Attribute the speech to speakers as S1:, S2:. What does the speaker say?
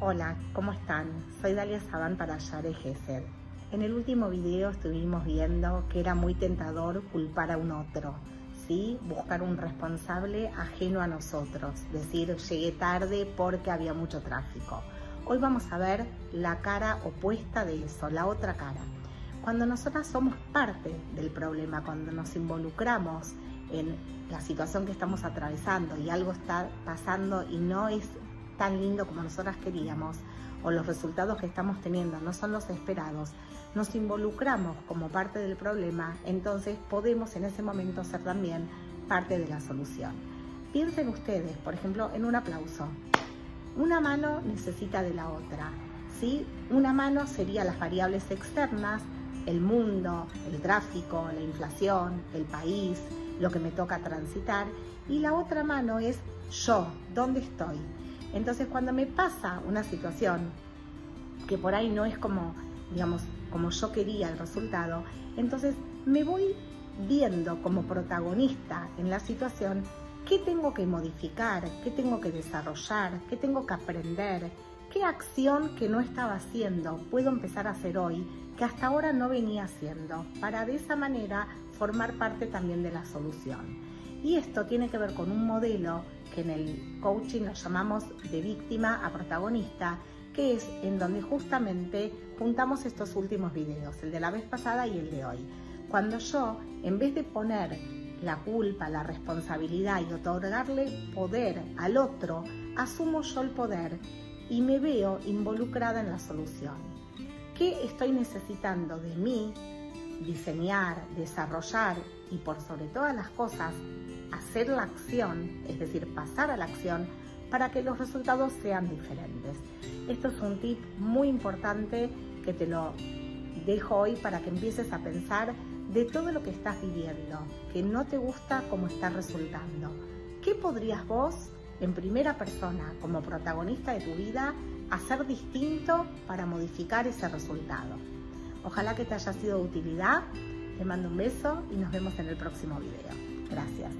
S1: Hola, ¿cómo están? Soy Dalia Saban para Yare Gesed. En el último video estuvimos viendo que era muy tentador culpar a un otro, ¿sí? Buscar un responsable ajeno a nosotros, decir llegué tarde porque había mucho tráfico. Hoy vamos a ver la cara opuesta de eso, la otra cara. Cuando nosotras somos parte del problema, cuando nos involucramos en la situación que estamos atravesando y algo está pasando y no es tan lindo como nosotras queríamos o los resultados que estamos teniendo no son los esperados, nos involucramos como parte del problema, entonces podemos en ese momento ser también parte de la solución. Piensen ustedes, por ejemplo, en un aplauso. Una mano necesita de la otra. ¿sí? Una mano sería las variables externas, el mundo, el tráfico, la inflación, el país, lo que me toca transitar. Y la otra mano es yo, ¿dónde estoy? Entonces cuando me pasa una situación que por ahí no es como, digamos, como yo quería el resultado, entonces me voy viendo como protagonista en la situación qué tengo que modificar, qué tengo que desarrollar, qué tengo que aprender, qué acción que no estaba haciendo puedo empezar a hacer hoy que hasta ahora no venía haciendo, para de esa manera formar parte también de la solución. Y esto tiene que ver con un modelo que en el coaching lo llamamos de víctima a protagonista, que es en donde justamente juntamos estos últimos videos, el de la vez pasada y el de hoy. Cuando yo, en vez de poner la culpa, la responsabilidad y otorgarle poder al otro, asumo yo el poder y me veo involucrada en la solución. ¿Qué estoy necesitando de mí diseñar, desarrollar y por sobre todas las cosas hacer la acción, es decir, pasar a la acción para que los resultados sean diferentes. Esto es un tip muy importante que te lo dejo hoy para que empieces a pensar de todo lo que estás viviendo, que no te gusta cómo está resultando. ¿Qué podrías vos, en primera persona, como protagonista de tu vida, hacer distinto para modificar ese resultado? Ojalá que te haya sido de utilidad. Te mando un beso y nos vemos en el próximo video. Gracias.